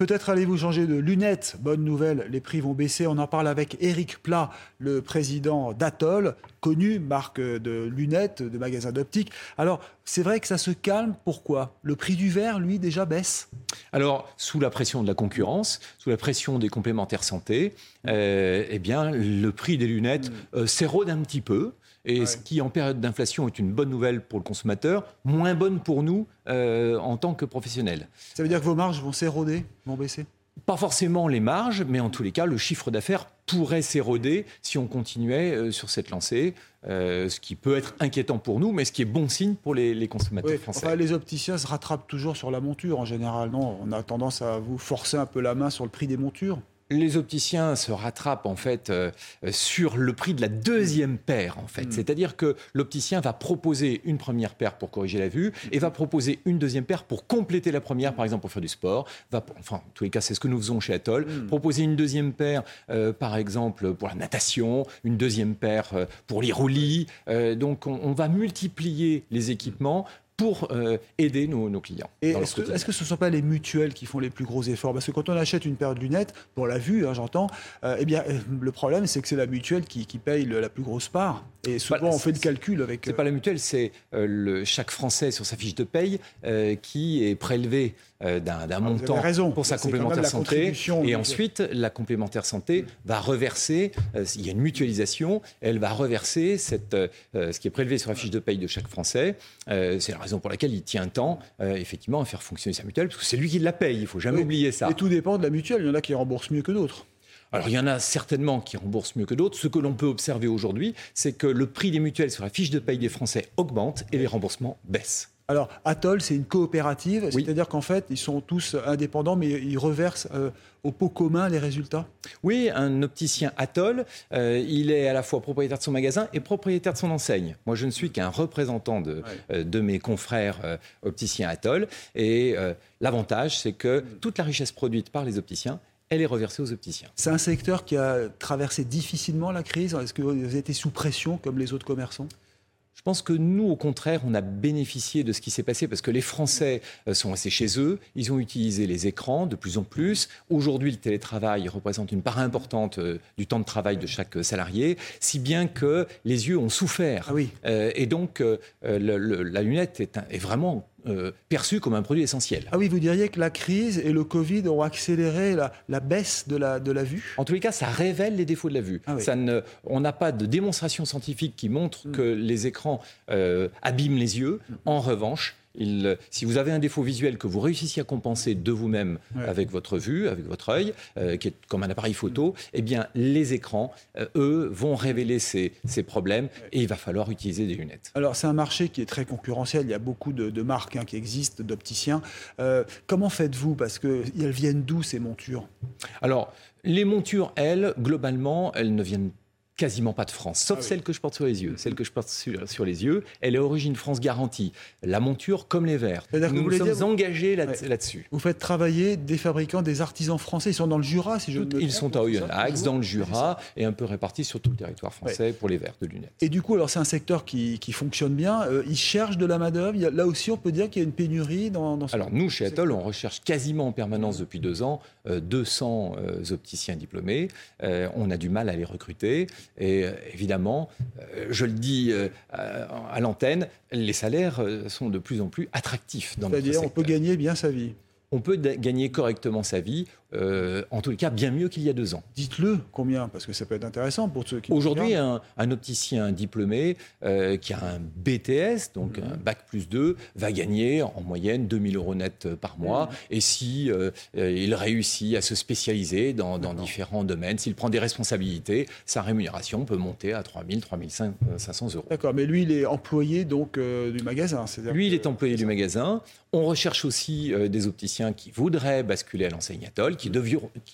Peut-être allez-vous changer de lunettes. Bonne nouvelle, les prix vont baisser. On en parle avec Eric Plat, le président d'Atoll, connu marque de lunettes, de magasins d'optique. Alors, c'est vrai que ça se calme. Pourquoi? Le prix du verre, lui, déjà baisse? Alors, sous la pression de la concurrence, sous la pression des complémentaires santé, euh, eh bien, le prix des lunettes euh, s'érode un petit peu. Et ce qui, en période d'inflation, est une bonne nouvelle pour le consommateur, moins bonne pour nous euh, en tant que professionnels. Ça veut dire que vos marges vont s'éroder, vont baisser? Pas forcément les marges, mais en tous les cas, le chiffre d'affaires pourrait s'éroder si on continuait euh, sur cette lancée, euh, ce qui peut être inquiétant pour nous, mais ce qui est bon signe pour les, les consommateurs Oui, français. enfin, les opticiens se rattrapent toujours sur la monture en général, non? On a tendance à vous forcer un peu la main sur le prix des montures. Les opticiens se rattrapent en fait euh, euh, sur le prix de la deuxième paire en Mm. fait. C'est-à-dire que l'opticien va proposer une première paire pour corriger la vue et va proposer une deuxième paire pour compléter la première, par exemple pour faire du sport. Va, enfin, en tous les cas, c'est ce que nous faisons chez Atoll. Mm. Proposer une deuxième paire, euh, par exemple pour la natation, une deuxième paire euh, pour les roulis. Donc, on, on va multiplier les équipements pour euh, aider nos, nos clients. Et est-ce que, ce ne sont pas les mutuelles qui font les plus gros efforts? Parce que quand on achète une paire de lunettes, pour la vue, hein, j'entends, euh, eh bien, euh, le problème, c'est que c'est la mutuelle qui, qui paye la plus grosse part. Et souvent, Bah, on fait le calcul avec. C'est euh, pas la mutuelle, c'est chaque Français sur sa fiche de paye qui est prélevé d'un Ah, montant raison. pour sa complémentaire santé. Et ensuite, la complémentaire santé va reverser, il y a une mutualisation, elle va reverser cette, ce qui est prélevé sur la fiche de paye de chaque Français. C'est la raison pour laquelle il tient tant, euh, effectivement, à faire fonctionner sa mutuelle, parce que c'est lui qui la paye, il faut jamais Oui. oublier ça. Et tout dépend de la mutuelle. Il y en a qui remboursent mieux que d'autres. Alors, il y en a certainement qui remboursent mieux que d'autres. Ce que l'on peut observer aujourd'hui, c'est que le prix des mutuelles sur la fiche de paye des Français augmente et les remboursements baissent. Alors, Atoll, c'est une coopérative, Oui. c'est-à-dire qu'en fait, ils sont tous indépendants, mais ils reversent euh, au pot commun les résultats. Oui, un opticien Atoll, euh, il est à la fois propriétaire de son magasin et propriétaire de son enseigne. Moi, je ne suis qu'un représentant de, euh, de mes confrères opticiens Atoll. Et l'avantage, c'est que toute la richesse produite par les opticiens, elle est reversée aux opticiens. C'est un secteur qui a traversé difficilement la crise. Est-ce que vous avez été sous pression comme les autres commerçants? Je pense que nous, au contraire, on a bénéficié de ce qui s'est passé parce que les Français euh, sont restés chez eux, ils ont utilisé les écrans de plus en plus. Aujourd'hui, le télétravail représente une part importante euh, du temps de travail de chaque euh, salarié, si bien que les yeux ont souffert. Ah oui. Euh, et donc, euh, le- le- la lunette est, un- est vraiment euh, perçue comme un produit essentiel. Ah oui, vous diriez que la crise et le Covid ont accéléré la, la baisse de la, de la vue? En tous les cas, ça révèle les défauts de la vue. Ah oui. Ça ne, on n'a pas de démonstration scientifique qui montre que les écrans euh, abîment les yeux. En revanche, il- si vous avez un défaut visuel que vous réussissiez à compenser de vous-même Ouais. avec votre vue, avec votre œil, euh, qui est comme un appareil photo, eh bien, les écrans, euh, eux, vont révéler ces, ces problèmes et il va falloir utiliser des lunettes. Alors, c'est un marché qui est très concurrentiel. Il y a beaucoup de, de marques hein, qui existent, d'opticiens. Euh, comment faites-vous? Parce qu'elles viennent d'où ces montures? Alors, les montures, elles, globalement, elles ne viennent quasiment pas de France, sauf Ah oui. celle que je porte sur les yeux. Celle que je porte sur, sur les yeux, elle est origine France garantie. La monture comme les verres. Nous vous nous sommes dire- engagés là- Ouais. là-dessus. Vous faites travailler des fabricants, des artisans français. Ils sont dans le Jura, si je ne me Ils sont à Oyonnax, dans le. Jura, et un peu répartis sur tout le territoire français pour les verres de lunettes. Et du coup, alors c'est un secteur qui, qui fonctionne bien. Euh, ils cherchent de la y a- Là aussi, on peut dire qu'il y a une pénurie dans, dans ce Alors nous, chez. Atoll, on recherche quasiment en permanence depuis deux ans euh, 200 euh, opticiens diplômés. Euh, on a du mal à les recruter. Et euh, évidemment, euh, je le dis euh, à, l'antenne, les salaires sont de plus en plus attractifs dans notre C'est-à-dire, on peut secteur. gagner bien sa vie. on peut gagner correctement sa vie, euh, en tout cas bien mieux qu'il y a deux ans. Dites-le combien, parce que ça peut être intéressant pour ceux qui. Aujourd'hui, un, opticien diplômé euh, qui a un BTS, donc un bac plus 2, va gagner en moyenne 2000 euros net par mois. Et si euh, il réussit à se spécialiser dans, différents domaines, s'il prend des responsabilités, sa rémunération peut monter à 3000, 3500 euros. D'accord, mais lui, il est employé donc du magasin. Lui, il est employé du magasin. On recherche aussi des opticiens qui voudraient basculer à l'enseigne Atoll qui,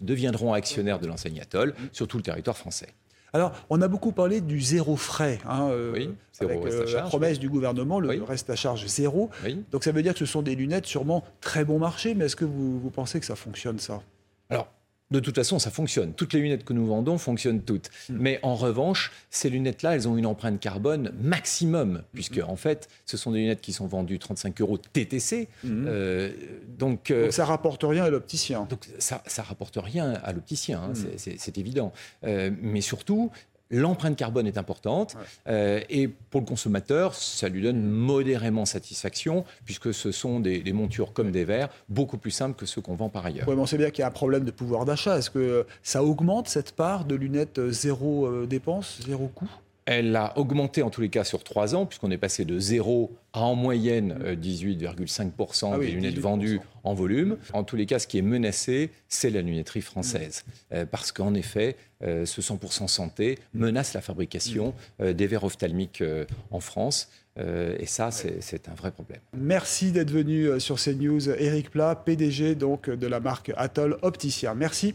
deviendront actionnaires de l'enseigne Atoll sur tout le territoire français. Alors, on a beaucoup parlé du zéro frais, hein, euh, avec euh, la promesse du gouvernement, le reste à charge zéro. Donc ça veut dire que ce sont des lunettes sûrement très bon marché, mais est-ce que vous, vous pensez que ça fonctionne ça? Alors, de toute façon, ça fonctionne. Toutes les lunettes que nous vendons fonctionnent toutes. Hmm. Mais en revanche, ces lunettes-là, elles ont une empreinte carbone maximum, puisque hmm. en fait, ce sont des lunettes qui sont vendues 35 euros TTC. Hmm. Euh, donc, euh, donc, ça rapporte rien à l'opticien. Donc ça, ça rapporte rien à l'opticien, hein, c'est évident. Euh, mais surtout, L'empreinte carbone est importante euh, et pour le consommateur, ça lui donne modérément satisfaction puisque ce sont des, montures comme des verres beaucoup plus simples que ceux qu'on vend par ailleurs. Oui, on sait bien qu'il y a un problème de pouvoir d'achat. Est-ce que ça augmente cette part de lunettes euh, zéro euh, dépense, zéro coût? Elle a augmenté en tous les cas sur trois ans, puisqu'on est passé de 0 à en moyenne 18,5% ah des lunettes vendues en volume. En tous les cas, ce qui est menacé, c'est la lunetterie française. Mm. parce qu'en effet, ce 100% santé menace la fabrication des verres ophtalmiques en France. et ça, c'est un vrai problème. Merci d'être venu sur CNews. Eric Plat, PDG donc, de la marque Atoll Opticien. Merci.